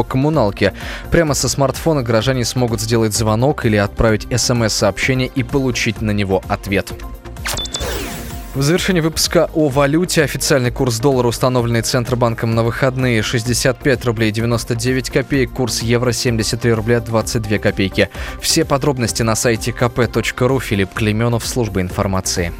по коммуналке. Прямо со смартфона горожане смогут сделать звонок или отправить смс-сообщение и получить на него ответ. В завершении выпуска о валюте официальный курс доллара, установленный Центробанком на выходные 65 рублей 99 копеек, курс евро 73 рубля 22 копейки. Все подробности на сайте kp.ru. Филипп Клеменов, служба информации.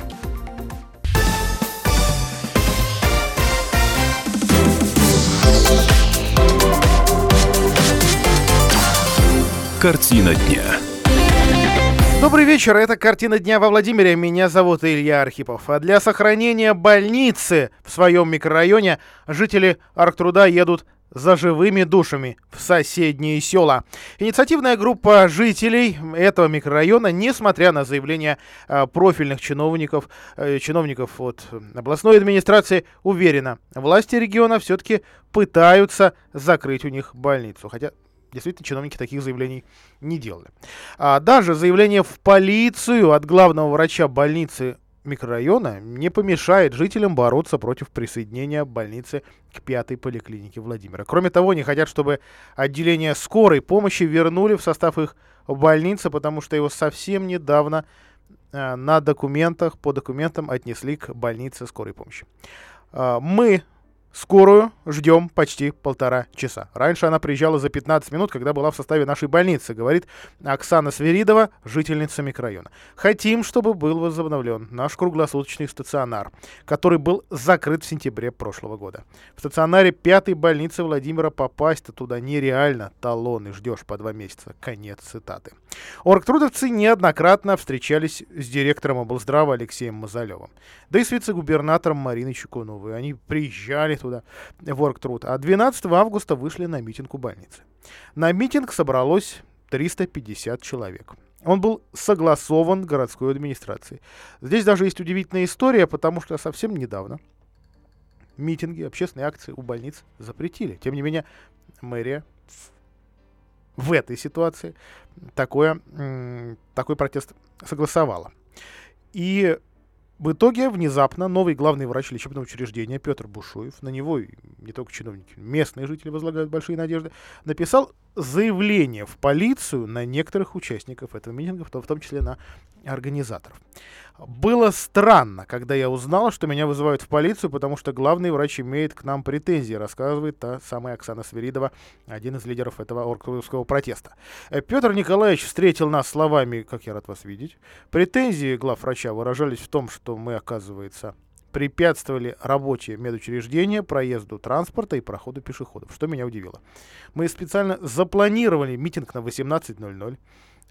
Картина дня. Добрый вечер, это «Картина дня» во Владимире. Меня зовут Илья Архипов. А для сохранения больницы в своем микрорайоне жители Арктруда едут за живыми душами в соседние села. Инициативная группа жителей этого микрорайона, несмотря на заявления э, профильных чиновников, э, чиновников от областной администрации, уверена, власти региона все-таки пытаются закрыть у них больницу. Хотя Действительно, чиновники таких заявлений не делали. А даже заявление в полицию от главного врача больницы микрорайона не помешает жителям бороться против присоединения больницы к пятой поликлинике Владимира. Кроме того, они хотят, чтобы отделение скорой помощи вернули в состав их больницы, потому что его совсем недавно э, на документах, по документам отнесли к больнице скорой помощи. Э, мы Скорую ждем почти полтора часа. Раньше она приезжала за 15 минут, когда была в составе нашей больницы, говорит Оксана Сверидова, жительница микрорайона. Хотим, чтобы был возобновлен наш круглосуточный стационар, который был закрыт в сентябре прошлого года. В стационаре пятой больницы Владимира попасть-то туда нереально. Талоны ждешь по два месяца. Конец цитаты. Оргтрудовцы неоднократно встречались с директором облздрава Алексеем Мазалевым, да и с вице-губернатором Мариной Чукуновой. Они приезжали туда в Оргтруд, а 12 августа вышли на митинг у больницы. На митинг собралось 350 человек. Он был согласован городской администрацией. Здесь даже есть удивительная история, потому что совсем недавно митинги, общественные акции у больниц запретили. Тем не менее, мэрия в этой ситуации такое, такой протест согласовала. И в итоге внезапно новый главный врач лечебного учреждения Петр Бушуев, на него не только чиновники, местные жители возлагают большие надежды, написал заявление в полицию на некоторых участников этого митинга, в том числе на организаторов. Было странно, когда я узнал, что меня вызывают в полицию, потому что главный врач имеет к нам претензии, рассказывает та самая Оксана Сверидова, один из лидеров этого оргского протеста. Э, Петр Николаевич встретил нас словами «Как я рад вас видеть». Претензии главврача выражались в том, что мы, оказывается, препятствовали рабочие медучреждения проезду транспорта и проходу пешеходов, что меня удивило. Мы специально запланировали митинг на 18.00.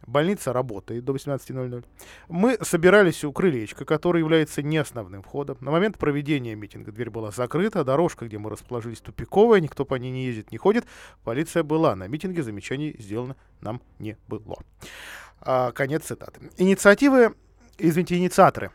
Больница работает до 18.00. Мы собирались у крылечка, который является не основным входом. На момент проведения митинга дверь была закрыта, дорожка, где мы расположились, тупиковая, никто по ней не ездит, не ходит. Полиция была. На митинге замечаний сделано нам не было. А, конец цитаты. Инициативы, извините, инициаторы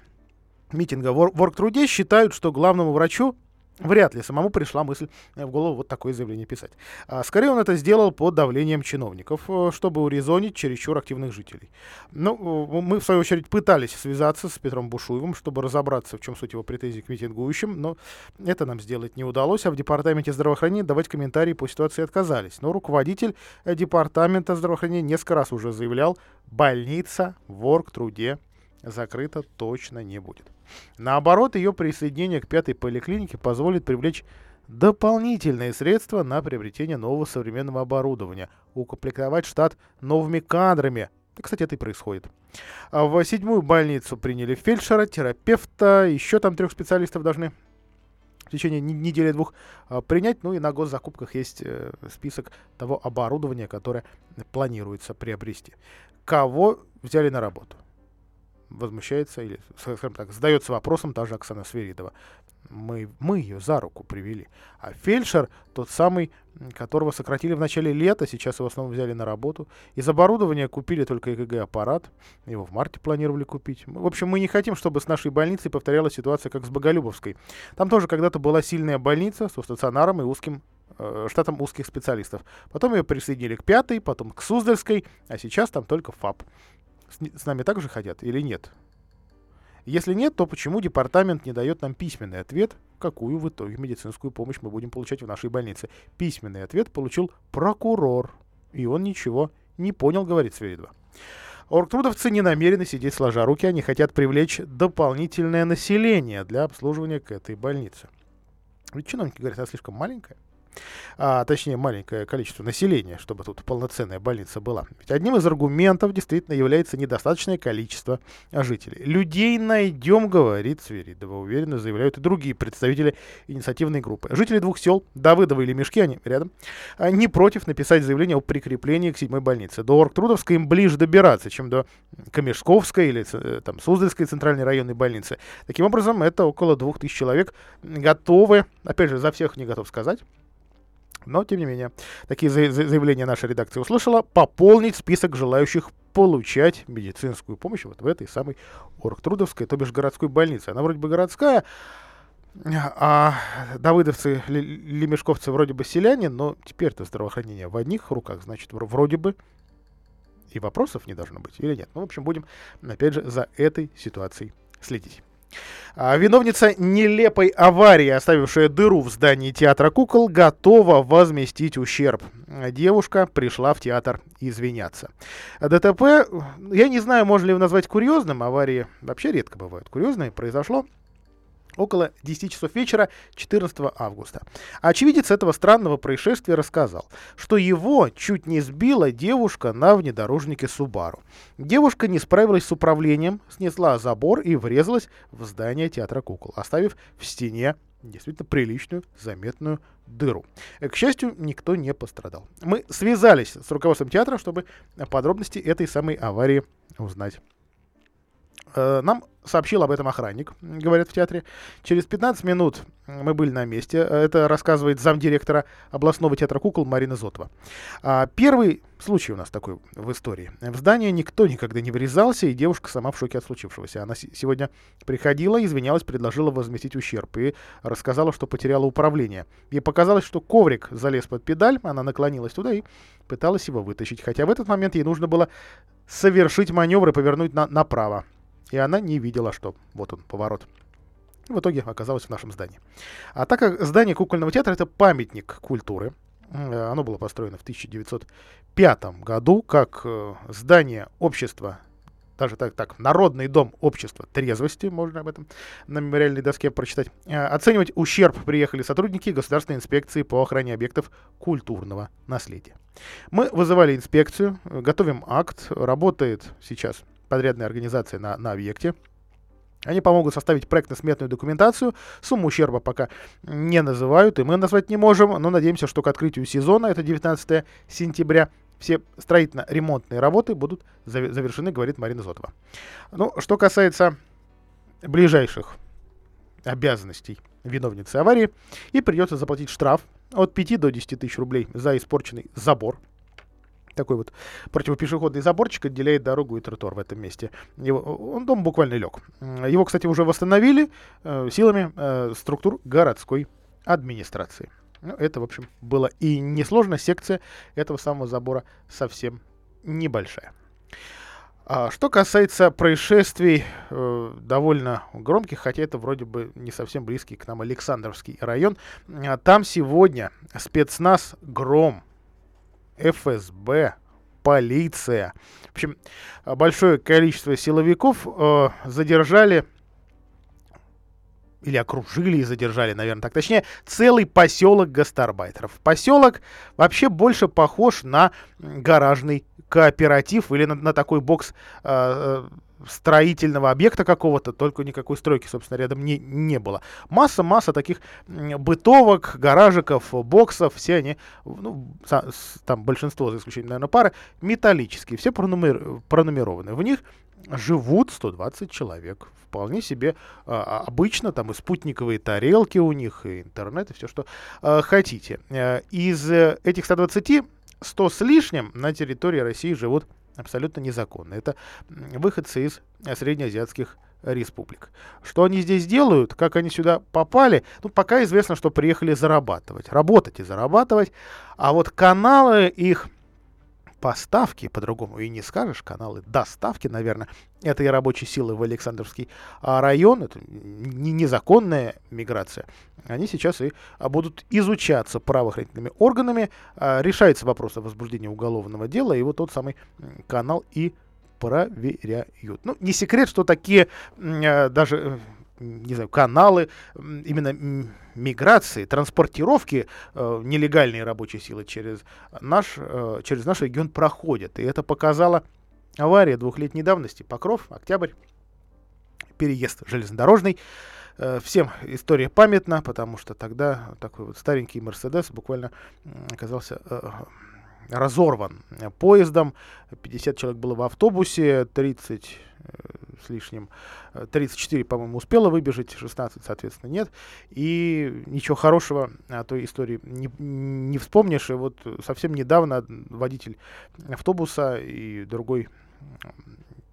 митинга в Оргтруде считают, что главному врачу Вряд ли самому пришла мысль э, в голову вот такое заявление писать. А скорее он это сделал под давлением чиновников, э, чтобы урезонить чересчур активных жителей. Ну, э, мы, в свою очередь, пытались связаться с Петром Бушуевым, чтобы разобраться, в чем суть его претензий к митингующим, но это нам сделать не удалось, а в Департаменте здравоохранения давать комментарии по ситуации отказались. Но руководитель Департамента здравоохранения несколько раз уже заявлял, больница в оргтруде закрыта точно не будет. Наоборот, ее присоединение к пятой поликлинике позволит привлечь дополнительные средства на приобретение нового современного оборудования, укомплектовать штат новыми кадрами. И, кстати, это и происходит. А в седьмую больницу приняли фельдшера, терапевта, еще там трех специалистов должны в течение недели-двух а, принять. Ну и на госзакупках есть э, список того оборудования, которое планируется приобрести. Кого взяли на работу? Возмущается или, скажем так, задается вопросом та же Оксана Сверидова. Мы, мы ее за руку привели. А фельдшер, тот самый, которого сократили в начале лета, сейчас его снова взяли на работу. Из оборудования купили только ЭКГ-аппарат. Его в марте планировали купить. В общем, мы не хотим, чтобы с нашей больницей повторялась ситуация, как с Боголюбовской. Там тоже когда-то была сильная больница со стационаром и узким э, штатом узких специалистов. Потом ее присоединили к пятой, потом к Суздальской, а сейчас там только ФАП с, нами также хотят или нет? Если нет, то почему департамент не дает нам письменный ответ, какую в итоге медицинскую помощь мы будем получать в нашей больнице? Письменный ответ получил прокурор, и он ничего не понял, говорит Сверидова. Оргтрудовцы не намерены сидеть сложа руки, они хотят привлечь дополнительное население для обслуживания к этой больнице. Ведь чиновники говорят, она слишком маленькая а, точнее маленькое количество населения, чтобы тут полноценная больница была. Ведь одним из аргументов действительно является недостаточное количество жителей. Людей найдем, говорит Сверидова, уверенно заявляют и другие представители инициативной группы. Жители двух сел, Давыдова или Мешки, они рядом, не против написать заявление о прикреплении к седьмой больнице. До Оргтрудовской им ближе добираться, чем до Камешковской или э, там, Суздальской центральной районной больницы. Таким образом, это около двух тысяч человек готовы, опять же, за всех не готов сказать, но, тем не менее, такие заявления наша редакция услышала. Пополнить список желающих получать медицинскую помощь вот в этой самой Оргтрудовской, то бишь городской больнице. Она вроде бы городская, а давыдовцы, лемешковцы вроде бы селяне, но теперь-то здравоохранение в одних руках, значит, вроде бы и вопросов не должно быть, или нет. Ну, в общем, будем, опять же, за этой ситуацией следить. А, виновница нелепой аварии, оставившая дыру в здании театра кукол, готова возместить ущерб. Девушка пришла в театр извиняться. ДТП, я не знаю, можно ли его назвать курьезным, аварии вообще редко бывают курьезные, произошло около 10 часов вечера 14 августа. Очевидец этого странного происшествия рассказал, что его чуть не сбила девушка на внедорожнике Субару. Девушка не справилась с управлением, снесла забор и врезалась в здание театра кукол, оставив в стене действительно приличную, заметную дыру. К счастью, никто не пострадал. Мы связались с руководством театра, чтобы подробности этой самой аварии узнать. Э, нам сообщил об этом охранник, говорят в театре. Через 15 минут мы были на месте. Это рассказывает замдиректора областного театра кукол Марина Зотова. А, первый случай у нас такой в истории. В здание никто никогда не врезался, и девушка сама в шоке от случившегося. Она сегодня приходила, извинялась, предложила возместить ущерб и рассказала, что потеряла управление. Ей показалось, что коврик залез под педаль, она наклонилась туда и пыталась его вытащить. Хотя в этот момент ей нужно было совершить маневр и повернуть на, направо и она не видела, что вот он, поворот. В итоге оказалась в нашем здании. А так как здание кукольного театра это памятник культуры, э, оно было построено в 1905 году как э, здание общества даже так, так, Народный дом общества трезвости, можно об этом на мемориальной доске прочитать. Э, оценивать ущерб приехали сотрудники Государственной инспекции по охране объектов культурного наследия. Мы вызывали инспекцию, готовим акт, работает сейчас подрядная организация на, на объекте. Они помогут составить проектно-сметную документацию. Сумму ущерба пока не называют, и мы назвать не можем, но надеемся, что к открытию сезона, это 19 сентября, все строительно-ремонтные работы будут завершены, говорит Марина Зотова. Ну, что касается ближайших обязанностей виновницы аварии, и придется заплатить штраф от 5 до 10 тысяч рублей за испорченный забор такой вот противопешеходный заборчик отделяет дорогу и тротуар в этом месте. Его, он дом буквально лег. Его, кстати, уже восстановили э, силами э, структур городской администрации. Ну, это, в общем, было и несложно. Секция этого самого забора совсем небольшая. А что касается происшествий э, довольно громких, хотя это вроде бы не совсем близкий к нам Александровский район, а там сегодня спецназ «Гром» ФСБ, полиция. В общем, большое количество силовиков э, задержали или окружили и задержали, наверное, так точнее, целый поселок гастарбайтеров. Поселок вообще больше похож на гаражный кооператив или на, на такой бокс э, э строительного объекта какого-то, только никакой стройки, собственно, рядом не, не было. Масса-масса таких бытовок, гаражиков, боксов, все они, ну, там большинство, за исключением, наверное, пары, металлические, все пронумер, пронумерованы. В них живут 120 человек. Вполне себе а, а, обычно, там и спутниковые тарелки у них, и интернет, и все, что а, хотите. Э, из э, этих 120, 100 с лишним на территории России живут абсолютно незаконно. Это выходцы из среднеазиатских республик. Что они здесь делают, как они сюда попали, ну, пока известно, что приехали зарабатывать, работать и зарабатывать, а вот каналы их поставки, по-другому и не скажешь, каналы доставки, наверное, этой рабочей силы в Александровский а, район, это незаконная миграция, они сейчас и а, будут изучаться правоохранительными органами, а, решается вопрос о возбуждении уголовного дела, и вот тот самый канал и проверяют. Ну, не секрет, что такие даже э, не знаю, каналы именно миграции, транспортировки э, нелегальной рабочей силы через наш, э, через наш регион проходят. И это показала авария двухлетней давности. Покров, октябрь, переезд железнодорожный. Э, всем история памятна, потому что тогда такой вот старенький Мерседес буквально оказался э, разорван поездом. 50 человек было в автобусе, 30 с лишним. 34, э, по-моему, успела выбежать, 16, соответственно, нет. И ничего хорошего о той истории не, не вспомнишь. И вот совсем недавно водитель автобуса и другой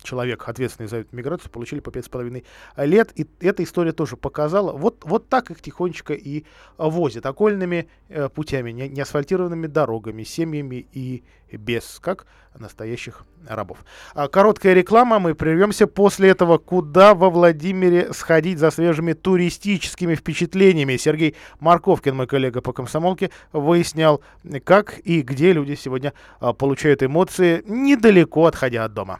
человек, ответственный за миграцию, получили по пять с половиной лет. И эта история тоже показала, вот, вот так их тихонечко и возят окольными э, путями, не, не асфальтированными дорогами, семьями и без, как настоящих рабов. А, короткая реклама, мы прервемся после этого. Куда во Владимире сходить за свежими туристическими впечатлениями? Сергей Марковкин, мой коллега по комсомолке, выяснял, как и где люди сегодня а, получают эмоции, недалеко отходя от дома.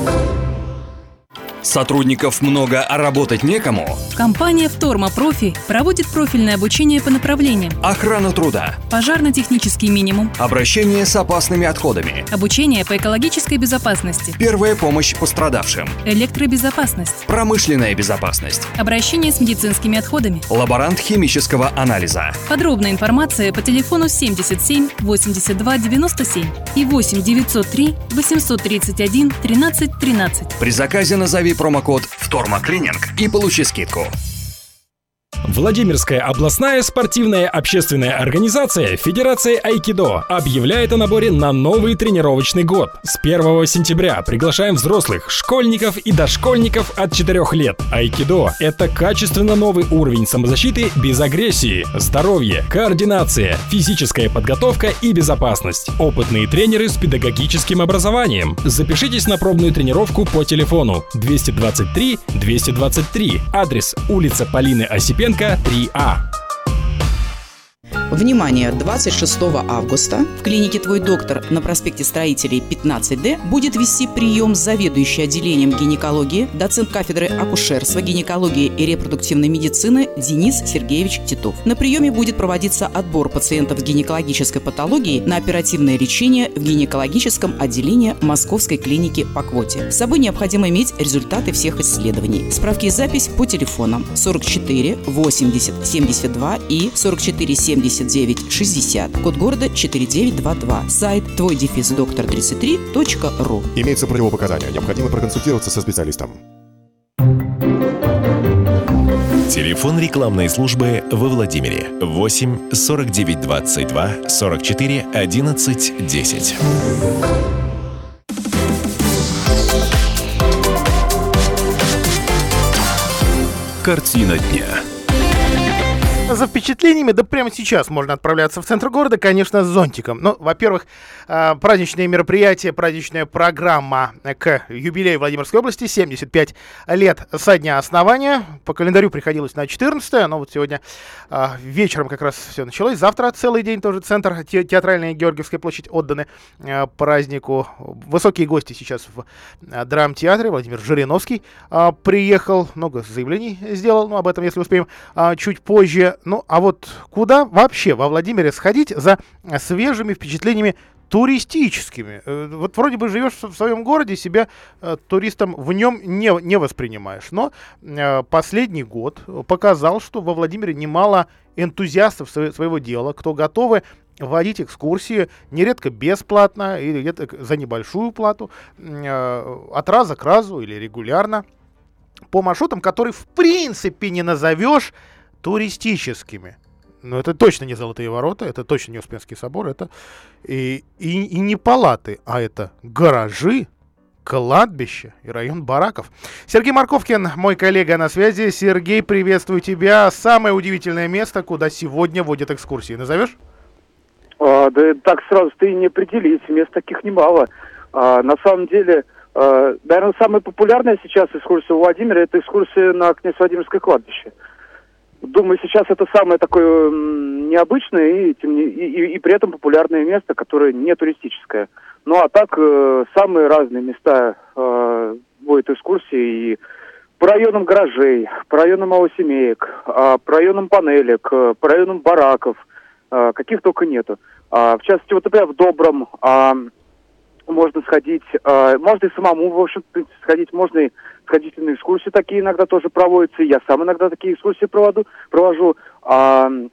Сотрудников много, а работать некому? Компания «Вторма Профи» проводит профильное обучение по направлениям. Охрана труда. Пожарно-технический минимум. Обращение с опасными отходами. Обучение по экологической безопасности. Первая помощь пострадавшим. Электробезопасность. Промышленная безопасность. Обращение с медицинскими отходами. Лаборант химического анализа. Подробная информация по телефону 77 82 97 и 8 903 831 13 13. При заказе назови промокод «Втормоклининг» и получи скидку. Владимирская областная спортивная общественная организация Федерация Айкидо объявляет о наборе на новый тренировочный год. С 1 сентября приглашаем взрослых, школьников и дошкольников от 4 лет. Айкидо – это качественно новый уровень самозащиты без агрессии, здоровье, координация, физическая подготовка и безопасность. Опытные тренеры с педагогическим образованием. Запишитесь на пробную тренировку по телефону 223 223. Адрес улица Полины Осипенко Литвиненко 3А. Внимание! 26 августа в клинике «Твой доктор» на проспекте Строителей 15Д будет вести прием заведующий отделением гинекологии, доцент кафедры акушерства, гинекологии и репродуктивной медицины Денис Сергеевич Титов. На приеме будет проводиться отбор пациентов с гинекологической патологией на оперативное лечение в гинекологическом отделении Московской клиники по квоте. С собой необходимо иметь результаты всех исследований. Справки и запись по телефонам 44 80 72 и 44 70 79 60. Код города 4922. Сайт твой дефис доктор 33.ру. Имеется противопоказания. Необходимо проконсультироваться со специалистом. Телефон рекламной службы во Владимире 8 49 22 44 11 10. Картина дня. За впечатлениями, да прямо сейчас можно отправляться в центр города, конечно, с зонтиком. Ну, во-первых, а, праздничные мероприятия, праздничная программа к юбилею Владимирской области, 75 лет со дня основания. По календарю приходилось на 14 но вот сегодня а, вечером как раз все началось. Завтра целый день тоже центр, театральная Георгиевская площадь отданы а, празднику. Высокие гости сейчас в драмтеатре. Владимир Жириновский приехал, много заявлений сделал, но об этом, если успеем, чуть позже. Ну, а вот куда вообще во Владимире сходить за свежими впечатлениями туристическими. Э, вот вроде бы живешь в своем городе, себя э, туристом в нем не, не воспринимаешь. Но э, последний год показал, что во Владимире немало энтузиастов своего дела, кто готовы водить экскурсии нередко бесплатно или где-то за небольшую плату, э, от раза к разу или регулярно по маршрутам, которые в принципе не назовешь туристическими. Но это точно не Золотые ворота, это точно не Успенский собор, это и, и, и не палаты, а это гаражи, кладбище и район бараков. Сергей Марковкин, мой коллега на связи. Сергей, приветствую тебя. Самое удивительное место, куда сегодня водят экскурсии. Назовешь? А, да так сразу ты не определись, мест таких немало. А, на самом деле, а, наверное, самая популярная сейчас экскурсия у Владимира – это экскурсия на князь Владимирское кладбище. Думаю, сейчас это самое такое необычное и, тем не, и, и, и при этом популярное место, которое не туристическое. Ну а так, э, самые разные места э, будет экскурсии и по районам гаражей, по районам малосемеек, э, по районам панелек, э, по районам бараков, э, каких только нету. Э, в частности, вот, например, в Добром э, можно сходить, э, можно и самому, в общем сходить, можно и сходительные экскурсии такие иногда тоже проводятся. Я сам иногда такие экскурсии проводу, провожу. Э,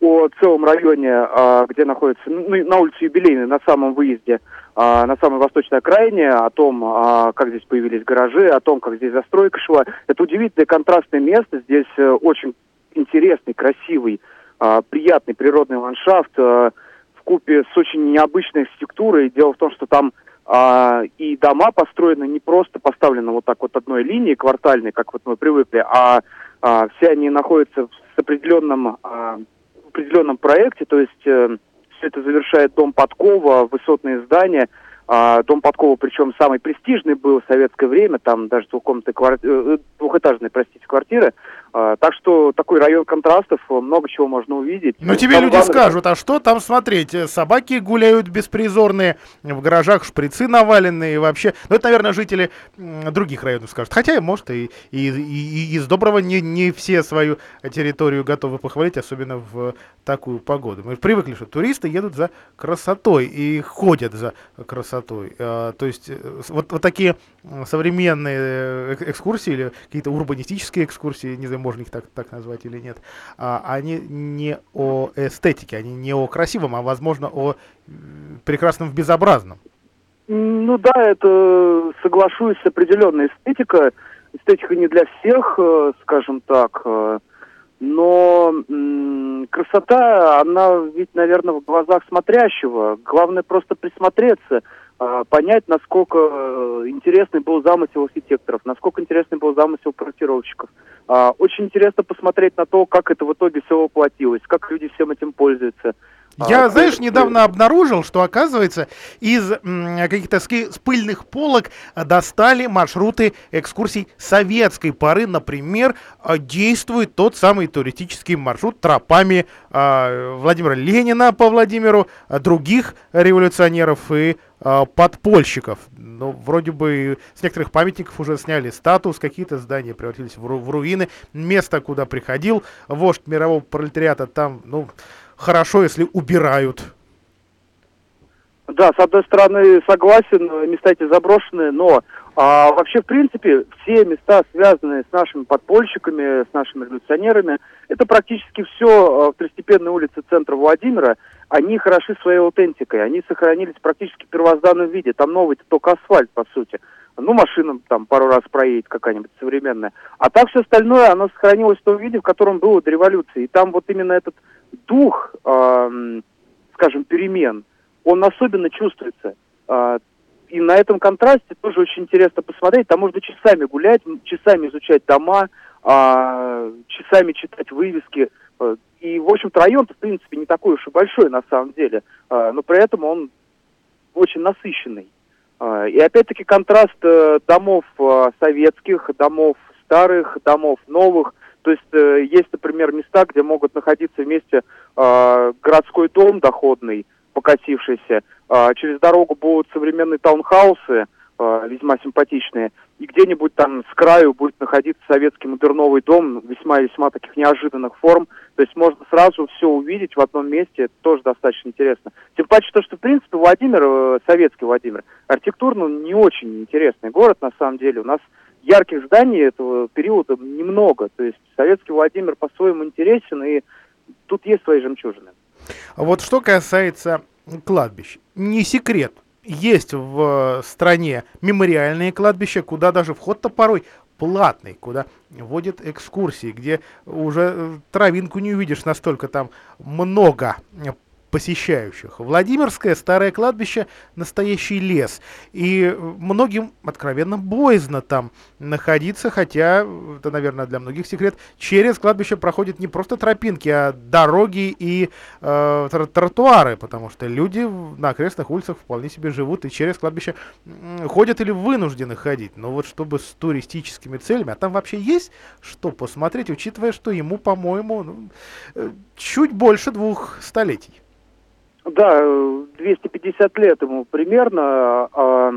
о целом районе, а, где находится, ну, на улице Юбилейной, на самом выезде, а, на самой восточной окраине, о том, а, как здесь появились гаражи, о том, как здесь застройка шла. Это удивительное контрастное место. Здесь э, очень интересный, красивый, приятный природный ландшафт в купе с очень необычной архитектурой. Дело в том, что там и дома построены не просто поставлены вот так вот одной линии квартальной, как вот мы привыкли, а все они находятся с определенным определенном проекте, то есть э, все это завершает дом Подкова, высотные здания. А, дом Подкова, причем самый престижный был в советское время, там даже двухкомнатные кварти... Э, двухэтажные, простите, квартиры. А, так что такой район контрастов, много чего можно увидеть. Но тебе там люди главное... скажут, а что там смотреть? Собаки гуляют беспризорные, в гаражах шприцы наваленные вообще. Ну, это, наверное, жители других районов скажут. Хотя, может, и, и, и, и из доброго не, не все свою территорию готовы похвалить, особенно в такую погоду. Мы привыкли, что туристы едут за красотой и ходят за красотой. А, то есть э, вот, вот такие современные э, экскурсии или какие-то урбанистические экскурсии, не знаю, можно их так, так назвать или нет, а, они не о эстетике, они не о красивом, а, возможно, о прекрасном в безобразном. Ну да, это соглашусь, определенная эстетика. Эстетика не для всех, э, скажем так, но красота, она ведь, наверное, в глазах смотрящего. Главное просто присмотреться – понять, насколько э, интересный был замысел архитекторов, насколько интересный был замысел проектировщиков. А, очень интересно посмотреть на то, как это в итоге все воплотилось, как люди всем этим пользуются. Я, а, знаешь, недавно обнаружил, что, оказывается, из каких-то с пыльных полок достали маршруты экскурсий советской поры. Например, действует тот самый туристический маршрут тропами э, Владимира Ленина по Владимиру, других революционеров и э, подпольщиков. Ну, вроде бы с некоторых памятников уже сняли статус, какие-то здания превратились в, ру в руины. Место, куда приходил вождь мирового пролетариата, там, ну, хорошо, если убирают. Да, с одной стороны, согласен, места эти заброшенные, но а, вообще, в принципе, все места, связанные с нашими подпольщиками, с нашими революционерами, это практически все а, второстепенные улицы центра Владимира, они хороши своей аутентикой, они сохранились практически в первозданном виде, там новый только асфальт, по сути. Ну, машина там пару раз проедет какая-нибудь современная. А так все остальное, оно сохранилось в том виде, в котором было до революции. И там вот именно этот дух, э, скажем, перемен, он особенно чувствуется. Э, и на этом контрасте тоже очень интересно посмотреть. Там можно часами гулять, часами изучать дома, э, часами читать вывески. И, в общем-то, район-то, в принципе, не такой уж и большой на самом деле. Э, но при этом он очень насыщенный. И опять-таки контраст э, домов советских, домов старых, домов новых, то есть э, есть, например, места, где могут находиться вместе э, городской дом доходный, покатившийся, э, через дорогу будут современные таунхаусы, э, весьма симпатичные, и где-нибудь там с краю будет находиться советский модерновый дом весьма-весьма таких неожиданных форм. То есть можно сразу все увидеть в одном месте, это тоже достаточно интересно. Тем паче то, что, в принципе, Владимир, э, советский Владимир, архитектурно не очень интересный город, на самом деле. У нас ярких зданий этого периода немного. То есть советский Владимир по-своему интересен, и тут есть свои жемчужины. А вот что касается кладбищ, не секрет, есть в стране мемориальные кладбища, куда даже вход-то порой платный, куда водят экскурсии, где уже травинку не увидишь, настолько там много посещающих. Владимирское старое кладбище – настоящий лес. И многим откровенно боязно там находиться, хотя, это, наверное, для многих секрет, через кладбище проходят не просто тропинки, а дороги и э, тротуары, потому что люди на окрестных улицах вполне себе живут и через кладбище ходят или вынуждены ходить. Но вот чтобы с туристическими целями, а там вообще есть что посмотреть, учитывая, что ему, по-моему, ну, э, чуть больше двух столетий. Да, 250 лет ему примерно. А,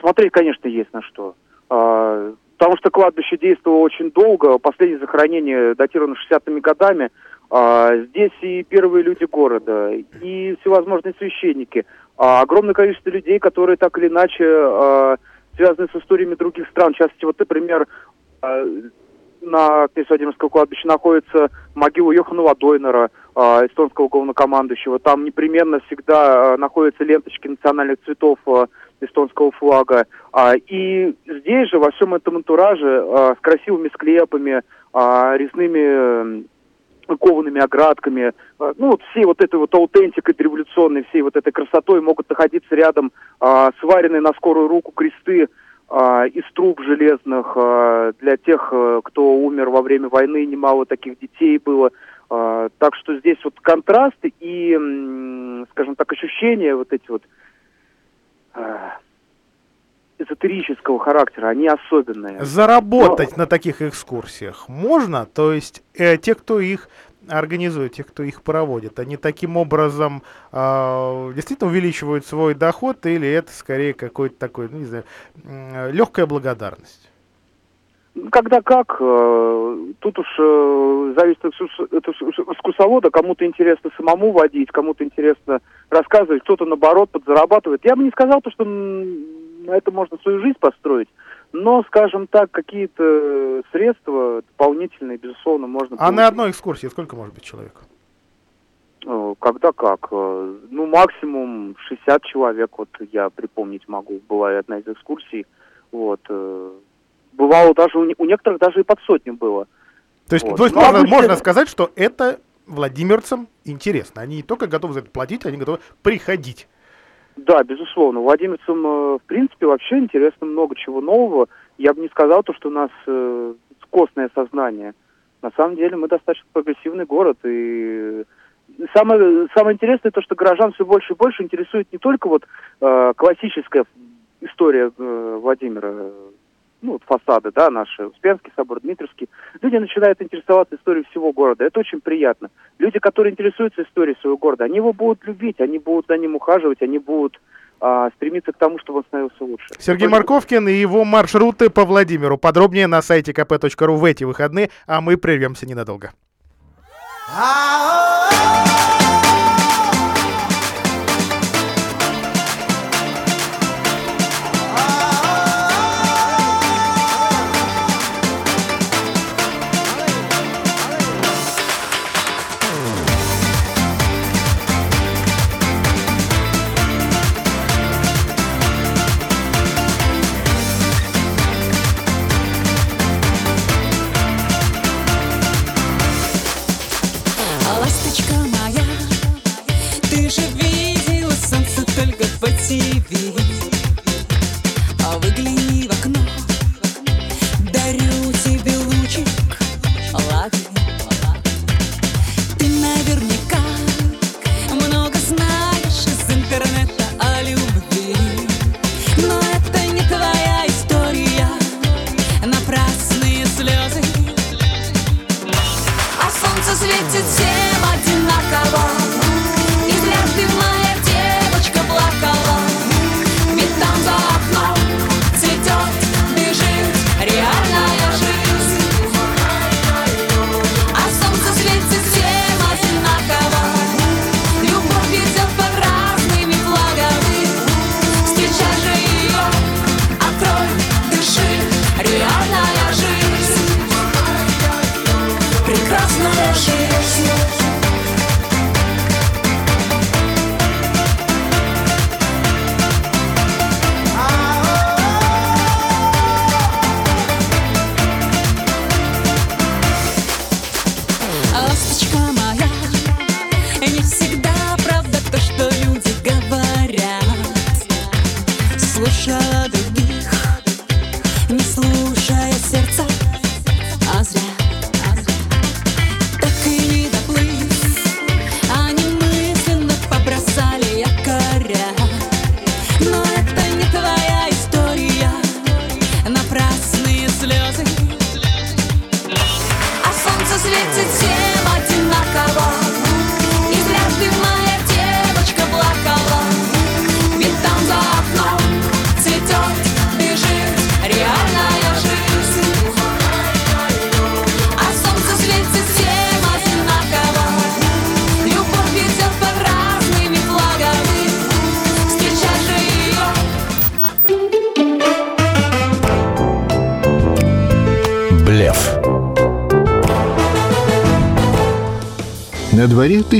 смотреть, конечно, есть на что. А, потому что кладбище действовало очень долго. Последнее захоронение датировано 60-ми годами. А, здесь и первые люди города, и всевозможные священники. Огромное количество людей, которые так или иначе связаны с историями других стран. В частности, вот, например, на Владимирском кладбище находится могила Йохана Ладойнера, а, эстонского главнокомандующего. Там непременно всегда а, находятся ленточки национальных цветов а, эстонского флага. И здесь же, во всем этом антураже, с красивыми склепами, резными коваными оградками, ну вот всей вот этой вот аутентикой революционной, всей вот этой красотой могут находиться рядом сваренные на скорую руку кресты, из труб железных а, для тех, э, кто умер во время войны, немало таких детей было. А, так что здесь вот контрасты и, скажем так, ощущения вот эти вот эзотерического характера, они особенные. Заработать Но... на таких экскурсиях можно? То есть э, те, кто их организуют, те, кто их проводит, они таким образом э, действительно увеличивают свой доход или это скорее какой-то такой, ну, не знаю, э, легкая благодарность? Когда как, э, тут уж э, зависит от экскурсовода, кому-то интересно самому водить, кому-то интересно рассказывать, кто-то наоборот подзарабатывает. Я бы не сказал, то, что на это можно свою жизнь построить, но, скажем так, какие-то средства дополнительные, безусловно, можно... А получить. на одной экскурсии сколько может быть человек? Э, когда как? Э, ну, максимум 60 человек, вот я припомнить могу. Была одна из экскурсий. Вот. Э, бывало даже, у некоторых даже и под сотню было. То есть, вот. то есть можно, обычно... можно сказать, что это владимирцам интересно. Они не только готовы за это платить, они готовы приходить. Да, безусловно. Владимирцам, э, в принципе, вообще интересно много чего нового. Я бы не сказал то, что у нас э, костное сознание. На самом деле мы достаточно прогрессивный город. И самое, самое интересное то, что горожан все больше и больше интересует не только вот э, классическая история э, Владимира, ну, вот фасады, да, наши, Успенский собор, Дмитровский, люди начинают интересоваться историей всего города. Это очень приятно. Люди, которые интересуются историей своего города, они его будут любить, они будут за ним ухаживать, они будут а, стремиться к тому, чтобы он становился лучше. Сергей Марковкин и его маршруты по Владимиру. Подробнее на сайте kp.ru в эти выходные, а мы прервемся ненадолго. На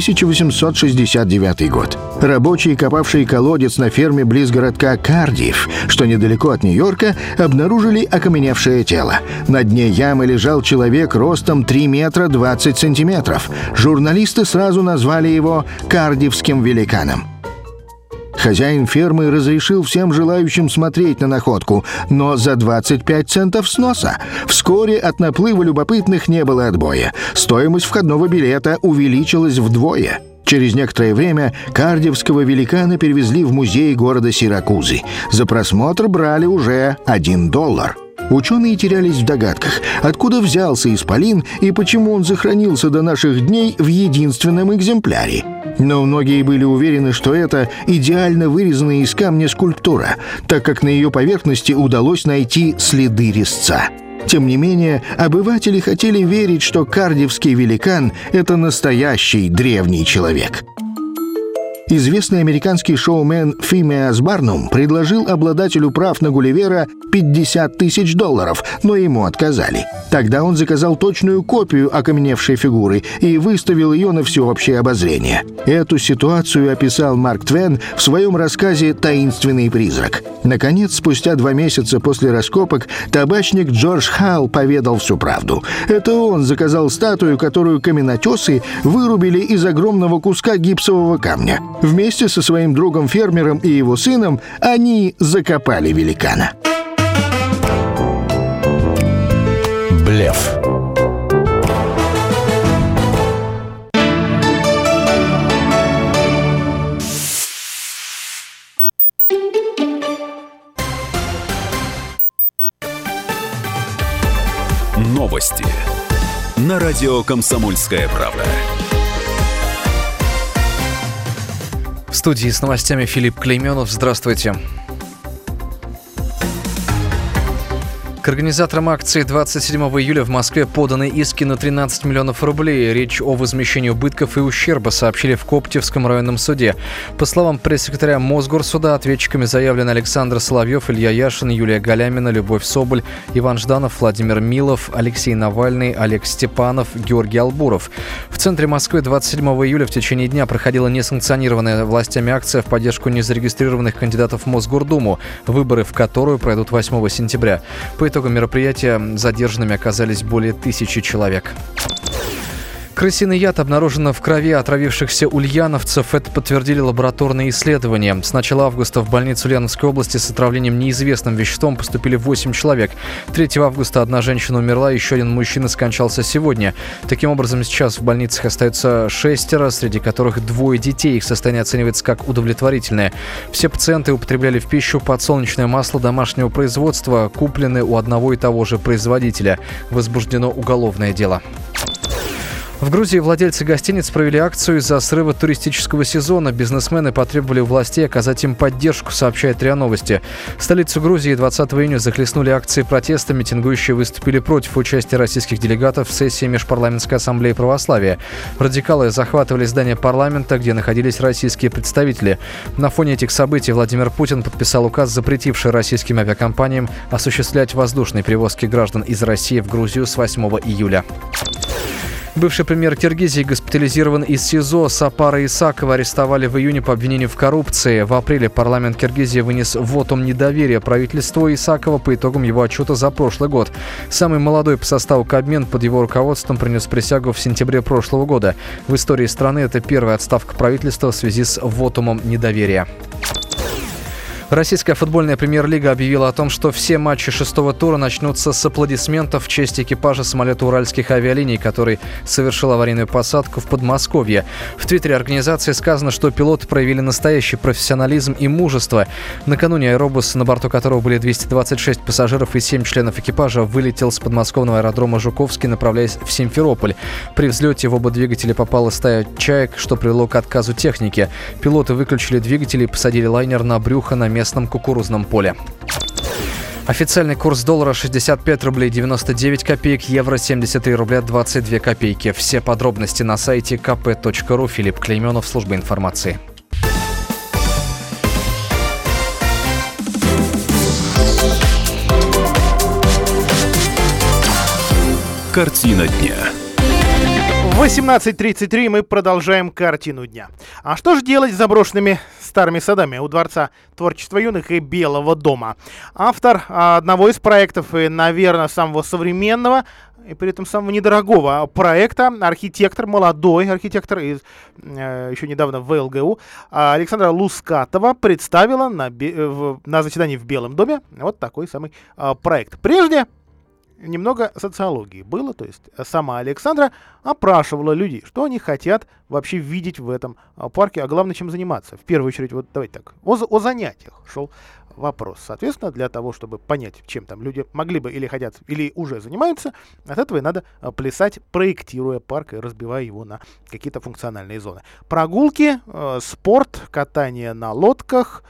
1869 год. Рабочие, копавшие колодец на ферме близ городка Кардиев, что недалеко от Нью-Йорка, обнаружили окаменевшее тело. На дне ямы лежал человек ростом 3 метра 20 сантиметров. Журналисты сразу назвали его «Кардивским великаном». Хозяин фермы разрешил всем желающим смотреть на находку, но за 25 центов сноса. Вскоре от наплыва любопытных не было отбоя. Стоимость входного билета увеличилась вдвое. Через некоторое время кардевского великана перевезли в музей города Сиракузы. За просмотр брали уже один доллар. Ученые терялись в догадках, откуда взялся исполин и почему он сохранился до наших дней в единственном экземпляре. Но многие были уверены, что это идеально вырезанная из камня скульптура, так как на ее поверхности удалось найти следы резца. Тем не менее, обыватели хотели верить, что кардивский великан — это настоящий древний человек. Известный американский шоумен Фимеас Барнум предложил обладателю прав на Гулливера 50 тысяч долларов, но ему отказали. Тогда он заказал точную копию окаменевшей фигуры и выставил ее на всеобщее обозрение. Эту ситуацию описал Марк Твен в своем рассказе «Таинственный призрак». Наконец, спустя два месяца после раскопок, табачник Джордж Халл поведал всю правду. Это он заказал статую, которую каменотесы вырубили из огромного куска гипсового камня. Вместе со своим другом-фермером и его сыном они закопали великана. Блеф. Новости. На радио «Комсомольская правда». В студии с новостями Филипп Клейменов. Здравствуйте. К организаторам акции 27 июля в Москве поданы иски на 13 миллионов рублей. Речь о возмещении убытков и ущерба, сообщили в Коптевском районном суде. По словам пресс-секретаря Мосгорсуда, ответчиками заявлены Александр Соловьев, Илья Яшин, Юлия Галямина, Любовь Соболь, Иван Жданов, Владимир Милов, Алексей Навальный, Олег Степанов, Георгий Албуров. В центре Москвы 27 июля в течение дня проходила несанкционированная властями акция в поддержку незарегистрированных кандидатов в Мосгордуму, выборы в которую пройдут 8 сентября. По итогам мероприятия задержанными оказались более тысячи человек. Крысиный яд обнаружен в крови отравившихся ульяновцев. Это подтвердили лабораторные исследования. С начала августа в больницу Ульяновской области с отравлением неизвестным веществом поступили 8 человек. 3 августа одна женщина умерла, еще один мужчина скончался сегодня. Таким образом, сейчас в больницах остается шестеро, среди которых двое детей. Их состояние оценивается как удовлетворительное. Все пациенты употребляли в пищу подсолнечное масло домашнего производства, купленное у одного и того же производителя. Возбуждено уголовное дело. В Грузии владельцы гостиниц провели акцию из-за срыва туристического сезона. Бизнесмены потребовали у властей оказать им поддержку, сообщает РИА Новости. Столицу Грузии 20 июня захлестнули акции протеста. Митингующие выступили против участия российских делегатов в сессии Межпарламентской ассамблеи православия. Радикалы захватывали здание парламента, где находились российские представители. На фоне этих событий Владимир Путин подписал указ, запретивший российским авиакомпаниям осуществлять воздушные перевозки граждан из России в Грузию с 8 июля. Бывший премьер Киргизии госпитализирован из СИЗО. Сапара Исакова арестовали в июне по обвинению в коррупции. В апреле парламент Киргизии вынес вотум недоверия правительству Исакова по итогам его отчета за прошлый год. Самый молодой по составу Кабмин под его руководством принес присягу в сентябре прошлого года. В истории страны это первая отставка правительства в связи с вотумом недоверия. Российская футбольная премьер-лига объявила о том, что все матчи шестого тура начнутся с аплодисментов в честь экипажа самолета уральских авиалиний, который совершил аварийную посадку в Подмосковье. В твиттере организации сказано, что пилоты проявили настоящий профессионализм и мужество. Накануне аэробус, на борту которого были 226 пассажиров и 7 членов экипажа, вылетел с подмосковного аэродрома Жуковский, направляясь в Симферополь. При взлете в оба двигателя попала стая чаек, что привело к отказу техники. Пилоты выключили двигатели и посадили лайнер на брюхо на местном кукурузном поле. Официальный курс доллара 65 рублей 99 копеек, евро 73 рубля 22 копейки. Все подробности на сайте kp.ru. Филипп Клейменов, служба информации. Картина дня. 18.33 мы продолжаем картину дня. А что же делать с заброшенными старыми садами у Дворца творчества юных и Белого дома? Автор одного из проектов и, наверное, самого современного и при этом самого недорогого проекта, архитектор, молодой архитектор из э, еще недавно в ЛГУ, Александра Лускатова представила на, в, на заседании в Белом доме вот такой самый э, проект. Прежде немного социологии было, то есть сама Александра опрашивала людей, что они хотят вообще видеть в этом а, парке, а главное, чем заниматься. В первую очередь, вот давайте так, о, о занятиях шел вопрос. Соответственно, для того, чтобы понять, чем там люди могли бы или хотят, или уже занимаются, от этого и надо а, плясать, проектируя парк и разбивая его на какие-то функциональные зоны. Прогулки, э, спорт, катание на лодках,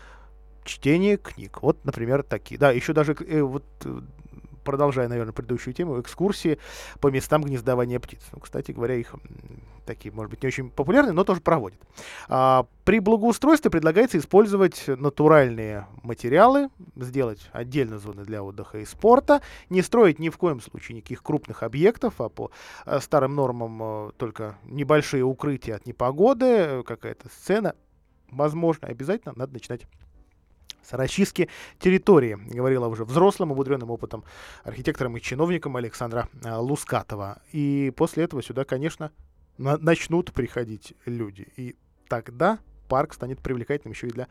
чтение книг. Вот, например, такие. Да, еще даже э, вот э, продолжая, наверное, предыдущую тему, экскурсии по местам гнездования птиц. Ну, кстати говоря, их такие, может быть, не очень популярные, но тоже проводят. А, при благоустройстве предлагается использовать натуральные материалы, сделать отдельно зоны для отдыха и спорта, не строить ни в коем случае никаких крупных объектов, а по а, старым нормам а, только небольшие укрытия от непогоды, какая-то сцена. Возможно, обязательно надо начинать с расчистки территории, говорила уже взрослым, обудренным опытом архитектором и чиновником Александра а, Лускатова. И после этого сюда, конечно, на начнут приходить люди. И тогда парк станет привлекательным еще и для...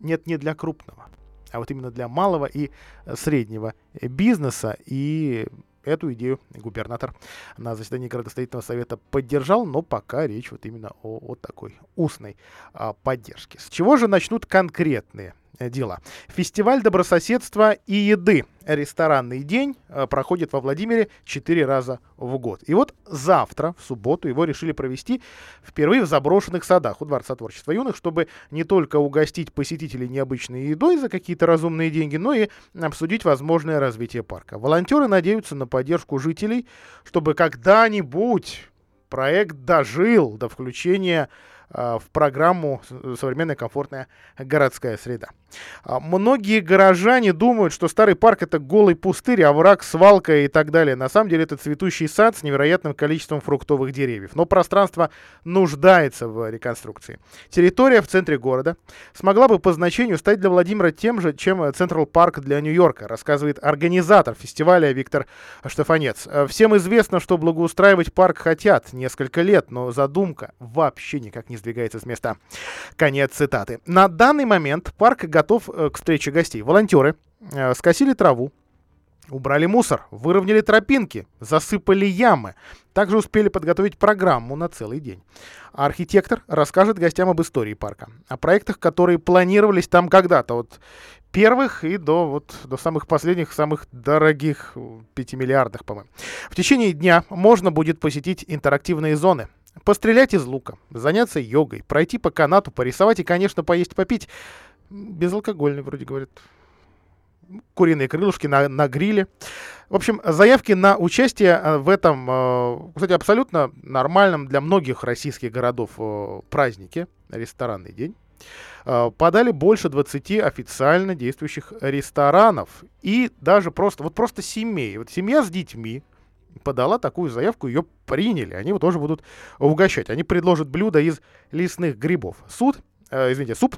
Нет, не для крупного, а вот именно для малого и среднего бизнеса. И Эту идею губернатор на заседании городостроительного совета поддержал, но пока речь вот именно о, о такой устной а, поддержке. С чего же начнут конкретные Э, дела. Фестиваль добрососедства и еды ресторанный день э, проходит во Владимире 4 раза в год. И вот завтра, в субботу, его решили провести впервые в заброшенных садах у Дворца творчества юных, чтобы не только угостить посетителей необычной едой за какие-то разумные деньги, но и обсудить возможное развитие парка. Волонтеры надеются на поддержку жителей, чтобы когда-нибудь проект дожил до включения в программу «Современная комфортная городская среда». А, многие горожане думают, что старый парк это голый пустырь, овраг, свалка и так далее. На самом деле это цветущий сад с невероятным количеством фруктовых деревьев. Но пространство нуждается в реконструкции. Территория в центре города смогла бы по значению стать для Владимира тем же, чем Централ Парк для Нью-Йорка, рассказывает организатор фестиваля Виктор Штефанец. Всем известно, что благоустраивать парк хотят несколько лет, но задумка вообще никак не сдвигается с места. Конец цитаты. На данный момент парк готов э, к встрече гостей. Волонтеры э, скосили траву, Убрали мусор, выровняли тропинки, засыпали ямы. Также успели подготовить программу на целый день. Архитектор расскажет гостям об истории парка, о проектах, которые планировались там когда-то, от первых и до, вот, до самых последних, самых дорогих, 5 миллиардах, по-моему. В течение дня можно будет посетить интерактивные зоны, Пострелять из лука, заняться йогой, пройти по канату, порисовать и, конечно, поесть, попить. Безалкогольный, вроде говорят. Куриные крылышки на, на гриле. В общем, заявки на участие э, в этом, э, кстати, абсолютно нормальном для многих российских городов э, празднике, ресторанный день, подали больше 20 официально действующих ресторанов и даже просто, вот просто семей. Вот семья с детьми, подала такую заявку, ее приняли. Они его тоже будут угощать. Они предложат блюдо из лесных грибов. Суд, э, извините, суп,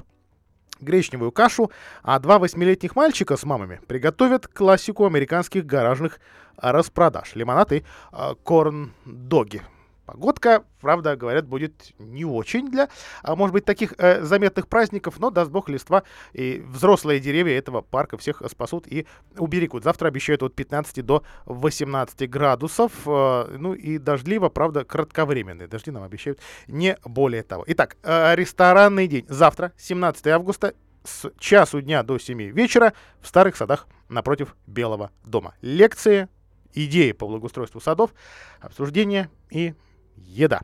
гречневую кашу, а два восьмилетних мальчика с мамами приготовят классику американских гаражных распродаж. Лимонад и э, корн-доги. Погодка, правда, говорят, будет не очень для, а может быть, таких э, заметных праздников, но даст бог листва и взрослые деревья этого парка всех спасут и уберегут. Завтра обещают от 15 до 18 градусов, э, ну и дождливо, правда, кратковременные дожди нам обещают не более того. Итак, э, ресторанный день. Завтра, 17 августа, с часу дня до 7 вечера в старых садах напротив Белого дома. Лекции, идеи по благоустройству садов, обсуждения и еда.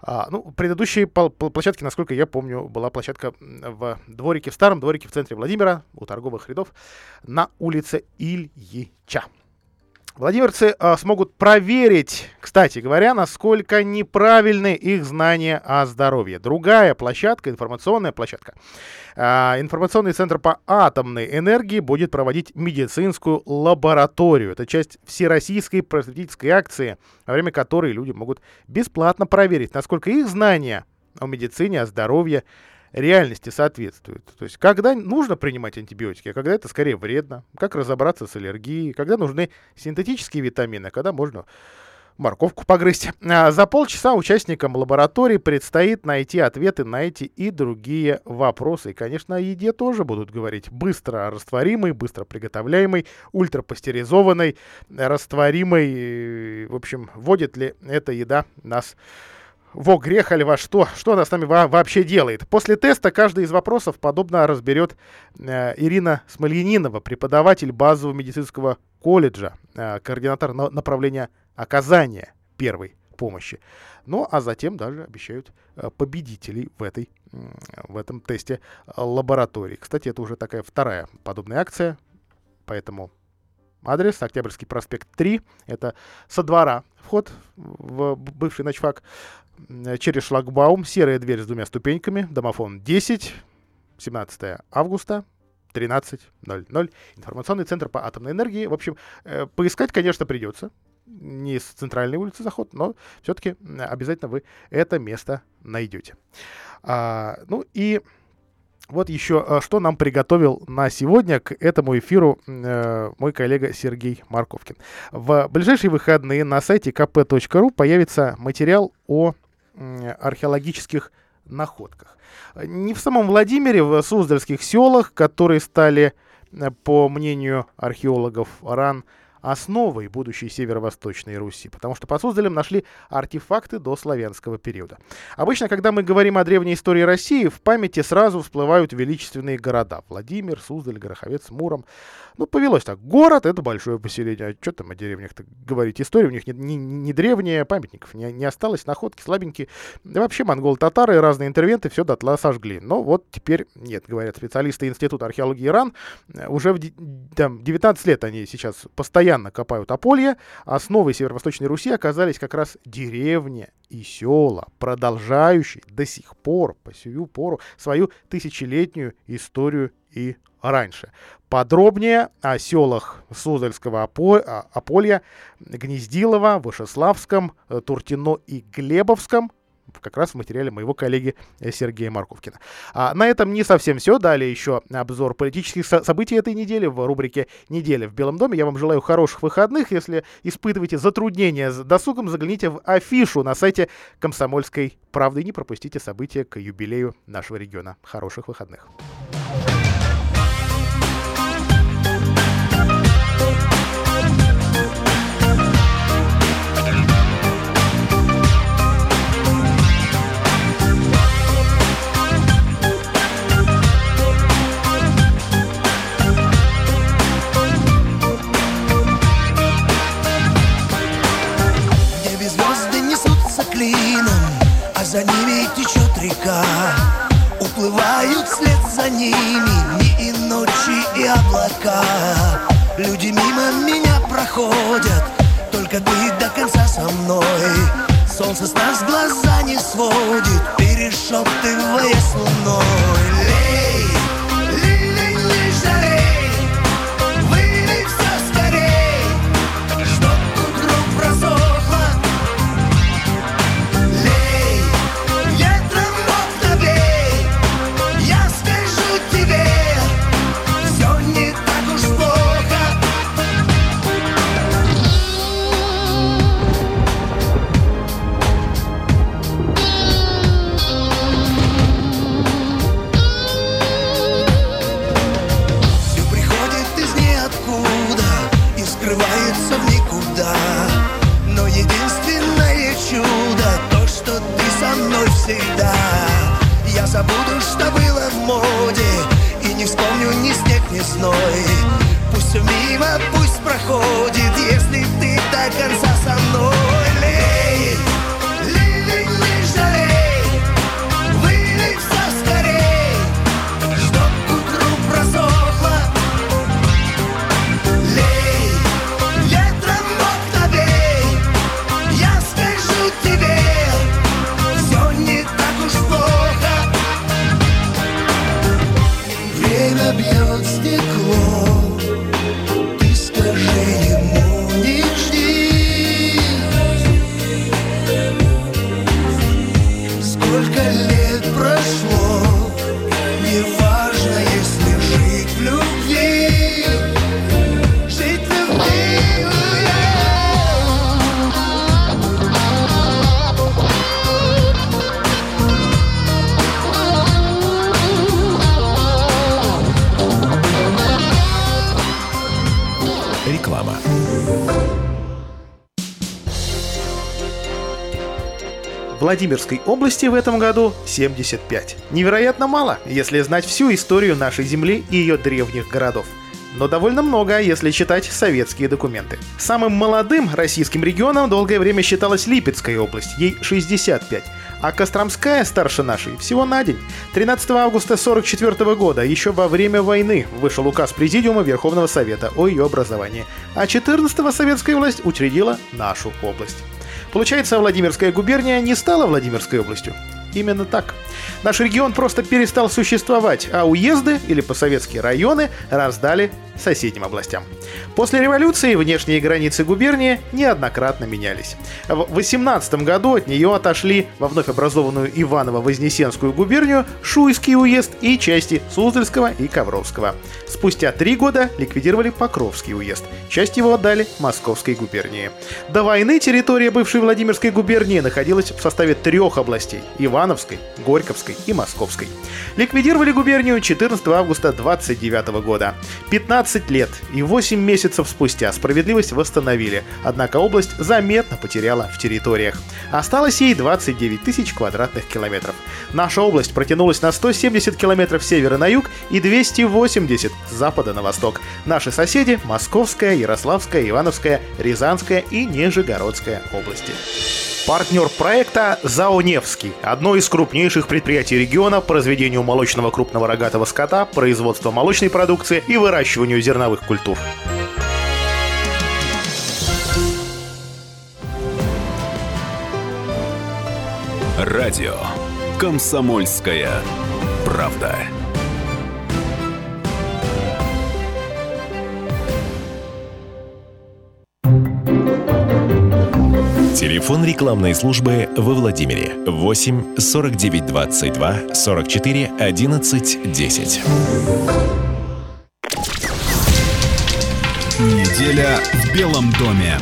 А, ну, предыдущие площадки, насколько я помню, была площадка в дворике, в старом дворике в центре Владимира, у торговых рядов, на улице Ильича. Владимирцы э, смогут проверить, кстати говоря, насколько неправильны их знания о здоровье. Другая площадка, информационная площадка. Э, информационный центр по атомной энергии будет проводить медицинскую лабораторию. Это часть всероссийской просветительской акции, во время которой люди могут бесплатно проверить, насколько их знания о медицине, о здоровье реальности соответствует. То есть, когда нужно принимать антибиотики, а когда это скорее вредно, как разобраться с аллергией, когда нужны синтетические витамины, а когда можно морковку погрызть. А за полчаса участникам лаборатории предстоит найти ответы на эти и другие вопросы. И, конечно, о еде тоже будут говорить. Быстро растворимый, быстро приготовляемый, ультрапастеризованный, растворимый. В общем, вводит ли эта еда нас во грех или во что, что она с нами вообще делает. После теста каждый из вопросов подобно разберет э, Ирина Смольянинова, преподаватель базового медицинского колледжа, э, координатор на, направления оказания первой помощи. Ну, а затем даже обещают э, победителей в, этой, в этом тесте лаборатории. Кстати, это уже такая вторая подобная акция, поэтому адрес Октябрьский проспект 3, это со двора вход в бывший ночфак. Э, через шлагбаум, серая дверь с двумя ступеньками, домофон 10, 17 августа, 13.00. Информационный центр по атомной энергии. В общем, э, поискать, конечно, придется. Не с центральной улицы заход, но все-таки обязательно вы это место найдете. А, ну и вот еще, э, что нам приготовил на сегодня к этому эфиру э, мой коллега Сергей Марковкин. В ближайшие выходные на сайте kp.ru появится материал о археологических находках. Не в самом Владимире, в Суздальских селах, которые стали, э, по мнению археологов РАН, основой будущей северо-восточной Руси, потому что под Суздалем нашли артефакты до славянского периода. Обычно, когда мы говорим о древней истории России, в памяти сразу всплывают величественные города. Владимир, Суздаль, Гороховец, Муром. Ну, повелось так. Город — это большое поселение. А что там о деревнях-то говорить? История у них не, не, не древняя, памятников не, не осталось, находки слабенькие. Да вообще монголы-татары разные интервенты все дотла сожгли. Но вот теперь нет, говорят специалисты Института археологии Иран. Уже в там, 19 лет они сейчас постоянно копают ополье. Основой северо-восточной Руси оказались как раз деревни и села, продолжающие до сих пор, по сию пору, свою тысячелетнюю историю и раньше. Подробнее о селах Суздальского а, Аполья, Гнездилова, Вышеславском, э, Туртино и Глебовском как раз в материале моего коллеги э, Сергея Марковкина. А на этом не совсем все. Далее еще обзор политических со- событий этой недели в рубрике «Неделя в Белом доме». Я вам желаю хороших выходных. Если испытываете затруднения с досугом, загляните в афишу на сайте «Комсомольской правды» и не пропустите события к юбилею нашего региона. Хороших выходных. За ними течет река. Уплывают вслед за ними дни и ночи и облака. Люди мимо меня проходят Только ты до конца со мной. Солнце с нас глаза не сводит Перешептывая с луной забуду, что было в моде. И не вспомню ни снег, ни зной. Пусть все мимо, пусть проходит Если ты до конца со мной Владимирской области в этом году 75. Невероятно мало, если знать всю историю нашей земли и ее древних городов. Но довольно много, если читать советские документы. Самым молодым российским регионом долгое время считалась Липецкая область, ей 65, а Костромская старше нашей всего на день. 13 августа 44 года, еще во время войны, вышел указ Президиума Верховного Совета о ее образовании, а 14 советская власть учредила нашу область. Получается, Владимирская губерния не стала Владимирской областью. Именно так. Наш регион просто перестал существовать, а уезды, или по-советски районы, раздали соседним областям. После революции внешние границы губернии неоднократно менялись. В 18 году от нее отошли во вновь образованную Иваново-Вознесенскую губернию Шуйский уезд и части Суздальского и Ковровского. Спустя три года ликвидировали Покровский уезд. Часть его отдали Московской губернии. До войны территория бывшей Владимирской губернии находилась в составе трех областей – Ивановской, Горьковской и Московской. Ликвидировали губернию 14 августа 29 года. 15 лет и 8 месяцев спустя справедливость восстановили, однако область заметно потеряла в территориях. Осталось ей 29 тысяч квадратных километров. Наша область протянулась на 170 километров с севера на юг и 280 с запада на восток. Наши соседи – Московская, Ярославская, Ивановская, Рязанская и Нижегородская области. Партнер проекта ЗАО «Невский» – одно из крупнейших предприятий региона по разведению молочного крупного рогатого скота, производству молочной продукции и выращиванию зерновых культур. Радио «Комсомольская правда». Телефон рекламной службы во Владимире 8 49 22 44 11 10. Неделя в Белом доме.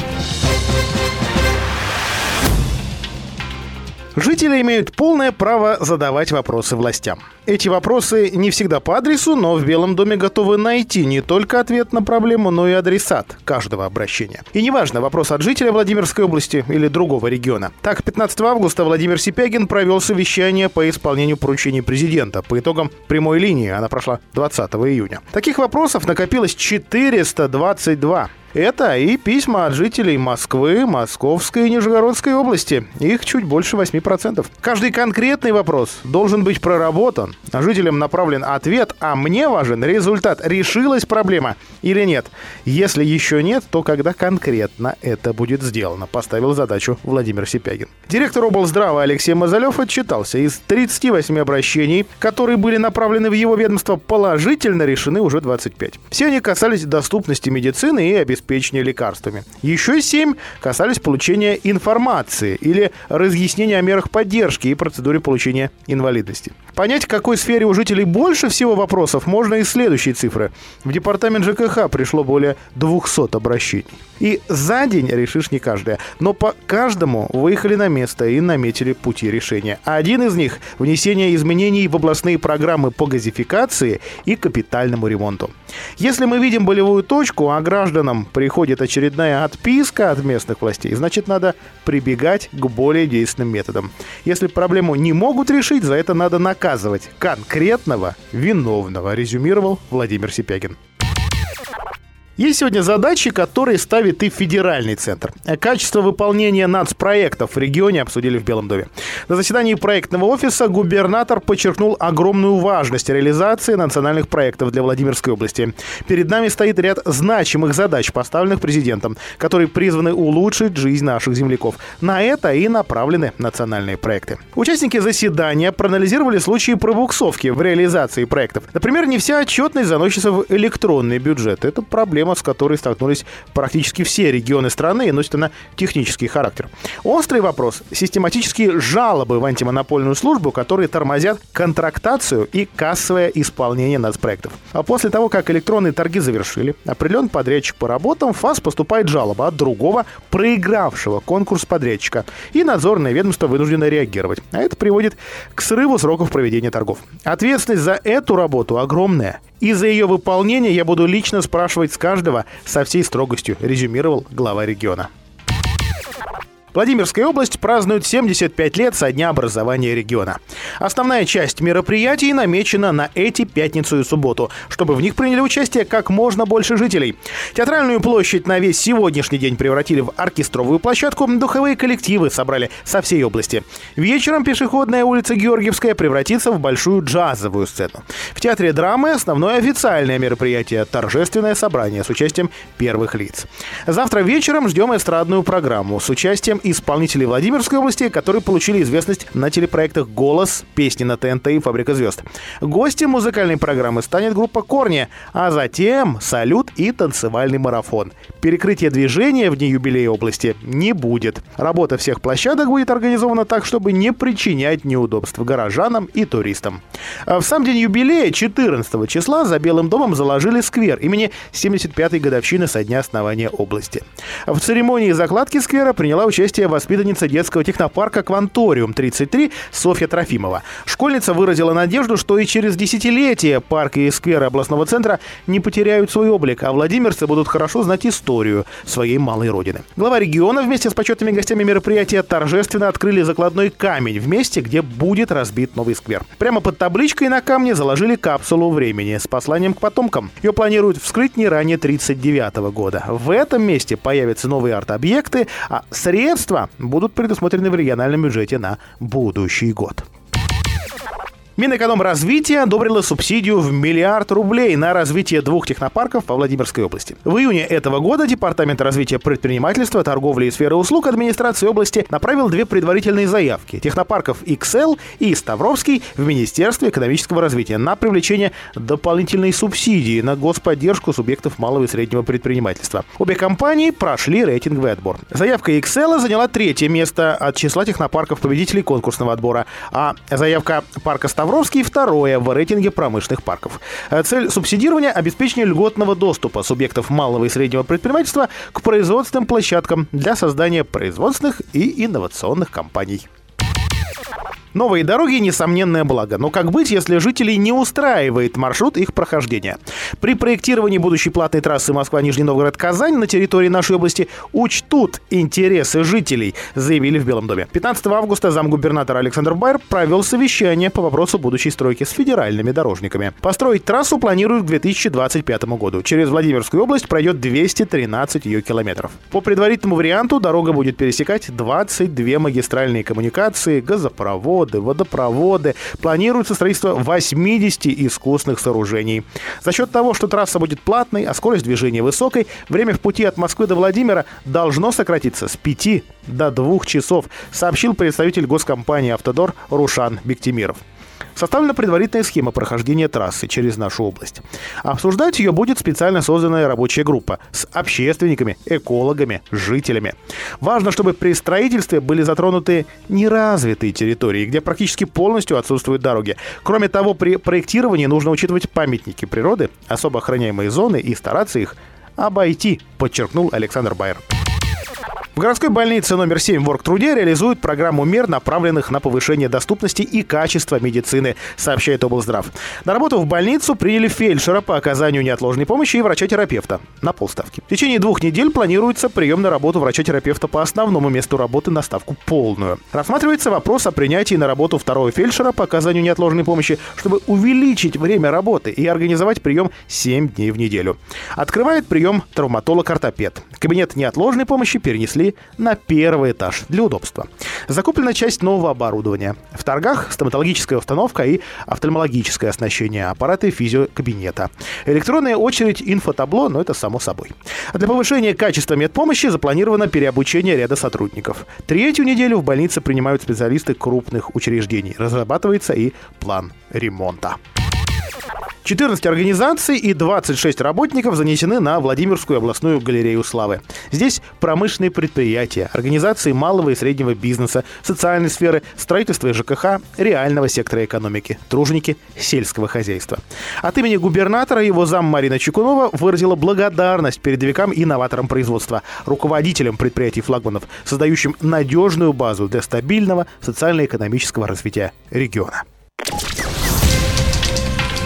Жители имеют полное право задавать вопросы властям. Эти вопросы не всегда по адресу, но в Белом доме готовы найти не только ответ на проблему, но и адресат каждого обращения. И неважно, вопрос от жителя Владимирской области или другого региона. Так, 15 августа Владимир Сипягин провел совещание по исполнению поручений президента. По итогам прямой линии она прошла 20 июня. Таких вопросов накопилось 422. Это и письма от жителей Москвы, Московской и Нижегородской области. Их чуть больше 8%. Каждый конкретный вопрос должен быть проработан, а жителям направлен ответ, а мне важен результат. Решилась проблема или нет? Если еще нет, то когда конкретно это будет сделано, поставил задачу Владимир Сипягин. Директор облздрава Алексей Мазалев отчитался. Из 38 обращений, которые были направлены в его ведомство, положительно решены уже 25. Все они касались доступности медицины и обеспечения лекарствами. Еще семь касались получения информации или разъяснения о мерах поддержки и процедуре получения инвалидности. Понять, в какой сфере у жителей больше всего вопросов, можно из следующей цифры. В департамент ЖКХ пришло более 200 обращений. И за день решишь не каждое. Но по каждому выехали на место и наметили пути решения. Один из них – внесение изменений в областные программы по газификации и капитальному ремонту. Если мы видим болевую точку, а гражданам приходит очередная отписка от местных властей, значит, надо прибегать к более действенным методам. Если проблему не могут решить, за это надо наказывать конкретного виновного, резюмировал Владимир Сипягин. Есть сегодня задачи, которые ставит и федеральный центр. Качество выполнения нацпроектов в регионе обсудили в Белом доме. На заседании проектного офиса губернатор подчеркнул огромную важность реализации национальных проектов для Владимирской области. Перед нами стоит ряд значимых задач, поставленных президентом, которые призваны улучшить жизнь наших земляков. На это и направлены национальные проекты. Участники заседания проанализировали случаи пробуксовки в реализации проектов. Например, не вся отчетность заносится в электронный бюджет. Это проблема проблема, с которой столкнулись практически все регионы страны, и носит она технический характер. Острый вопрос – систематические жалобы в антимонопольную службу, которые тормозят контрактацию и кассовое исполнение нацпроектов. А после того, как электронные торги завершили, определен подрядчик по работам, в ФАС поступает жалоба от другого, проигравшего конкурс подрядчика, и надзорное ведомство вынуждено реагировать. А это приводит к срыву сроков проведения торгов. Ответственность за эту работу огромная. И за ее выполнение я буду лично спрашивать с каждого со всей строгостью, резюмировал глава региона. Владимирская область празднует 75 лет со дня образования региона. Основная часть мероприятий намечена на эти пятницу и субботу, чтобы в них приняли участие как можно больше жителей. Театральную площадь на весь сегодняшний день превратили в оркестровую площадку, духовые коллективы собрали со всей области. Вечером пешеходная улица Георгиевская превратится в большую джазовую сцену. В театре драмы основное официальное мероприятие – торжественное собрание с участием первых лиц. Завтра вечером ждем эстрадную программу с участием исполнителей Владимирской области, которые получили известность на телепроектах «Голос», «Песни на ТНТ» и «Фабрика звезд». Гостем музыкальной программы станет группа «Корни», а затем «Салют» и танцевальный марафон. Перекрытия движения в дни юбилея области не будет. Работа всех площадок будет организована так, чтобы не причинять неудобств горожанам и туристам. В сам день юбилея, 14 числа, за Белым домом заложили сквер имени 75-й годовщины со дня основания области. В церемонии закладки сквера приняла участие участие воспитанница детского технопарка «Кванториум-33» Софья Трофимова. Школьница выразила надежду, что и через десятилетия парки и скверы областного центра не потеряют свой облик, а владимирцы будут хорошо знать историю своей малой родины. Глава региона вместе с почетными гостями мероприятия торжественно открыли закладной камень в месте, где будет разбит новый сквер. Прямо под табличкой на камне заложили капсулу времени с посланием к потомкам. Ее планируют вскрыть не ранее 1939 года. В этом месте появятся новые арт-объекты, а средства средства будут предусмотрены в региональном бюджете на будущий год. Минэкономразвитие одобрило субсидию в миллиард рублей на развитие двух технопарков по Владимирской области. В июне этого года Департамент развития предпринимательства, торговли и сферы услуг администрации области направил две предварительные заявки технопарков XL и Ставровский в Министерство экономического развития на привлечение дополнительной субсидии на господдержку субъектов малого и среднего предпринимательства. Обе компании прошли рейтинговый отбор. Заявка XL заняла третье место от числа технопарков победителей конкурсного отбора, а заявка парка Ставровский Ставровский второе в рейтинге промышленных парков. Э, цель субсидирования – обеспечение льготного доступа субъектов малого и среднего предпринимательства к производственным площадкам для создания производственных и инновационных компаний. Новые дороги – несомненное благо. Но как быть, если жителей не устраивает маршрут их прохождения? При проектировании будущей платной трассы Москва-Нижний Новгород-Казань на территории нашей области учтут интересы жителей, заявили в Белом доме. 15 августа замгубернатор Александр Байер провел совещание по вопросу будущей стройки с федеральными дорожниками. Построить трассу планируют к 2025 году. Через Владимирскую область пройдет 213 ее километров. По предварительному варианту дорога будет пересекать 22 магистральные коммуникации, газопровод, воды, водопроводы. Планируется строительство 80 искусственных сооружений. За счет того, что трасса будет платной, а скорость движения высокой, время в пути от Москвы до Владимира должно сократиться с 5 до 2 часов, сообщил представитель госкомпании «Автодор» Рушан Бектимиров. Составлена предварительная схема прохождения трассы через нашу область. Обсуждать ее будет специально созданная рабочая группа с общественниками, экологами, жителями. Важно, чтобы при строительстве были затронуты неразвитые территории, где практически полностью отсутствуют дороги. Кроме того, при проектировании нужно учитывать памятники природы, особо охраняемые зоны и стараться их обойти, подчеркнул Александр Байер. В городской больнице номер 7 в Оргтруде реализуют программу мер, направленных на повышение доступности и качества медицины, сообщает облздрав. На работу в больницу приняли фельдшера по оказанию неотложной помощи и врача-терапевта на полставки. В течение двух недель планируется прием на работу врача-терапевта по основному месту работы на ставку полную. Рассматривается вопрос о принятии на работу второго фельдшера по оказанию неотложной помощи, чтобы увеличить время работы и организовать прием 7 дней в неделю. Открывает прием травматолог-ортопед. Кабинет неотложной помощи перенесли на первый этаж для удобства. Закуплена часть нового оборудования. В торгах стоматологическая установка и офтальмологическое оснащение, аппараты физиокабинета. Электронная очередь инфотабло, но это само собой. Для повышения качества медпомощи запланировано переобучение ряда сотрудников. Третью неделю в больнице принимают специалисты крупных учреждений. Разрабатывается и план ремонта. 14 организаций и 26 работников занесены на Владимирскую областную галерею славы. Здесь промышленные предприятия, организации малого и среднего бизнеса, социальной сферы, строительства и ЖКХ, реального сектора экономики, труженики сельского хозяйства. От имени губернатора его зам Марина Чекунова выразила благодарность передовикам и новаторам производства, руководителям предприятий флагманов, создающим надежную базу для стабильного социально-экономического развития региона.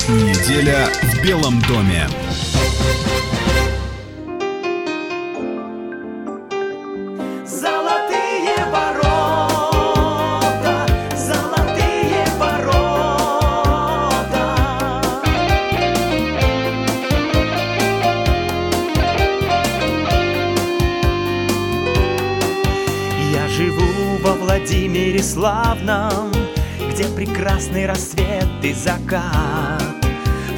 Неделя в Белом доме. Владимире славном, где прекрасный рассвет и закат.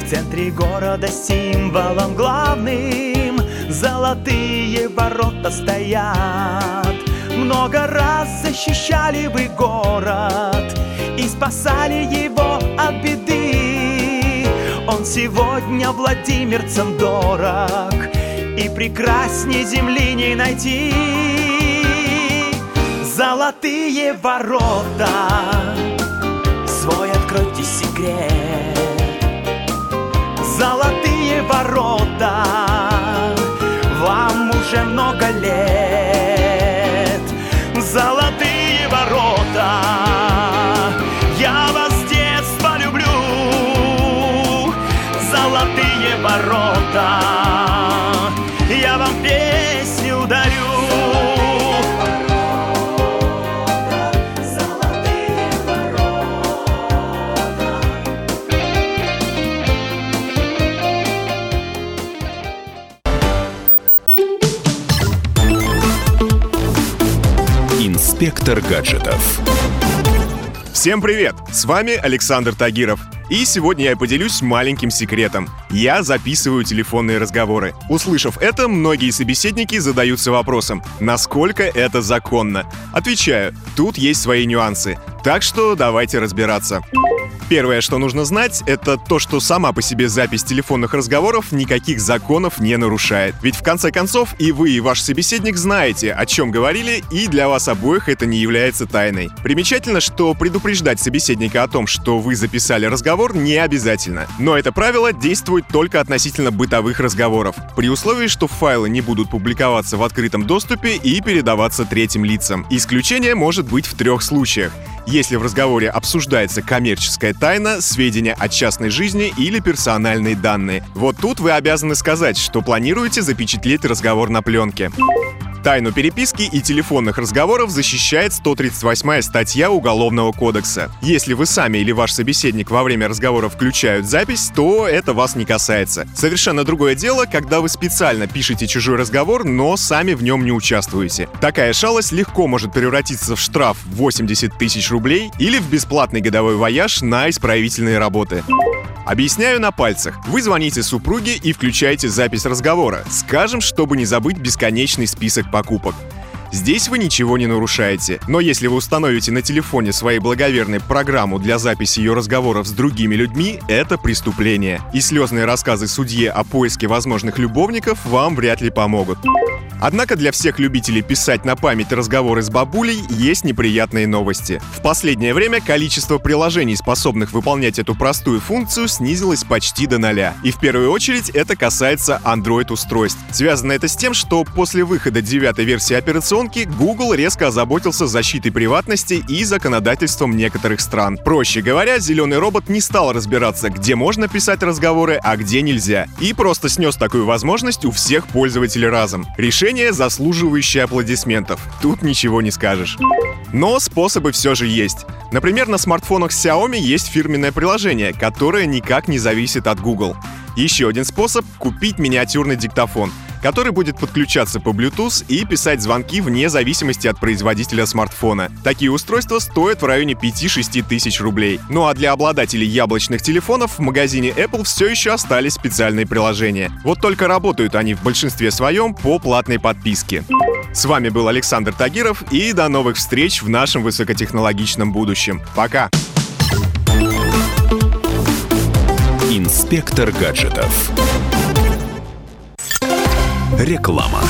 В центре города символом главным Золотые ворота стоят. Много раз защищали вы город И спасали его от беды. Он сегодня владимирцам дорог И прекрасней земли не найти. Золотые ворота Свой откройте секрет Золотые ворота. Вам уже много лет Инспектор гаджетов. Всем привет! С вами Александр Тагиров. И сегодня я поделюсь маленьким секретом. Я записываю телефонные разговоры. Услышав это, многие собеседники задаются вопросом, насколько это законно. Отвечаю, тут есть свои нюансы. Так что давайте разбираться. Первое, что нужно знать, это то, что сама по себе запись телефонных разговоров никаких законов не нарушает. Ведь в конце концов и вы, и ваш собеседник знаете, о чем говорили, и для вас обоих это не является тайной. Примечательно, что предупреждать собеседника о том, что вы записали разговор, не обязательно. Но это правило действует только относительно бытовых разговоров, при условии, что файлы не будут публиковаться в открытом доступе и передаваться третьим лицам. Исключение может быть в трех случаях если в разговоре обсуждается коммерческая тайна, сведения о частной жизни или персональные данные. Вот тут вы обязаны сказать, что планируете запечатлеть разговор на пленке. Тайну переписки и телефонных разговоров защищает 138 статья Уголовного кодекса. Если вы сами или ваш собеседник во время разговора включают запись, то это вас не касается. Совершенно другое дело, когда вы специально пишете чужой разговор, но сами в нем не участвуете. Такая шалость легко может превратиться в штраф 80 тысяч рублей или в бесплатный годовой вояж на исправительные работы. Объясняю на пальцах. Вы звоните супруге и включаете запись разговора. Скажем, чтобы не забыть бесконечный список покупок. Здесь вы ничего не нарушаете. Но если вы установите на телефоне своей благоверной программу для записи ее разговоров с другими людьми, это преступление. И слезные рассказы судье о поиске возможных любовников вам вряд ли помогут. Однако для всех любителей писать на память разговоры с бабулей есть неприятные новости. В последнее время количество приложений, способных выполнять эту простую функцию, снизилось почти до ноля. И в первую очередь это касается Android-устройств. Связано это с тем, что после выхода девятой версии операционки Google резко озаботился защитой приватности и законодательством некоторых стран. Проще говоря, зеленый робот не стал разбираться, где можно писать разговоры, а где нельзя. И просто снес такую возможность у всех пользователей разом. Решение, заслуживающее аплодисментов. Тут ничего не скажешь. Но способы все же есть. Например, на смартфонах Xiaomi есть фирменное приложение, которое никак не зависит от Google. Еще один способ — купить миниатюрный диктофон — который будет подключаться по Bluetooth и писать звонки вне зависимости от производителя смартфона. Такие устройства стоят в районе 5-6 тысяч рублей. Ну а для обладателей яблочных телефонов в магазине Apple все еще остались специальные приложения. Вот только работают они в большинстве своем по платной подписке. С вами был Александр Тагиров и до новых встреч в нашем высокотехнологичном будущем. Пока! Инспектор гаджетов. Реклама.